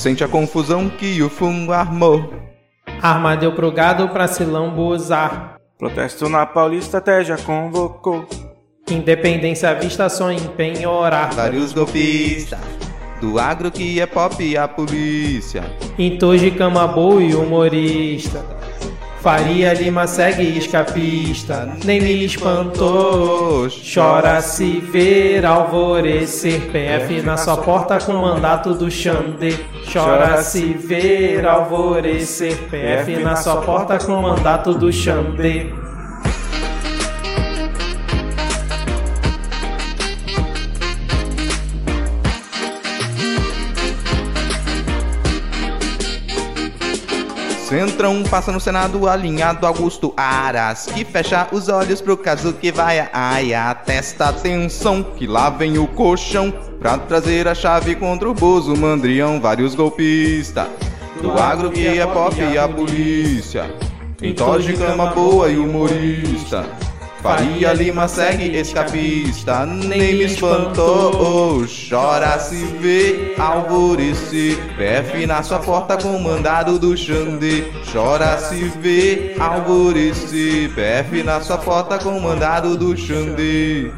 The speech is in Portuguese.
Sente a confusão que o fumo armou. Arma deu pro gado pra se lambuzar. Protesto na Paulista até já convocou. Independência à vista só em penhorar. Vários golpistas do agro que é pop e a polícia. Entoje cama boa e humorista. Faria Lima segue escapista, nem me espantou. Chora se ver alvorecer. PF na sua porta com mandato do Xandê. Chora se ver alvorecer. PF na sua porta com mandato do Xandê. Centrão passa no Senado alinhado Augusto Aras Que fecha os olhos pro caso que vai Ai, atesta atenção que lá vem o colchão Pra trazer a chave contra o Bozo Mandrião Vários golpistas Do agro que é pop e a polícia. Entoje cama boa e humorista Faria Lima segue escapista, nem me espantou. Chora se vê alvorecer. PF na sua porta com mandado do Xandê. Chora se vê alvorecer. PF na sua porta com mandado do Xandê.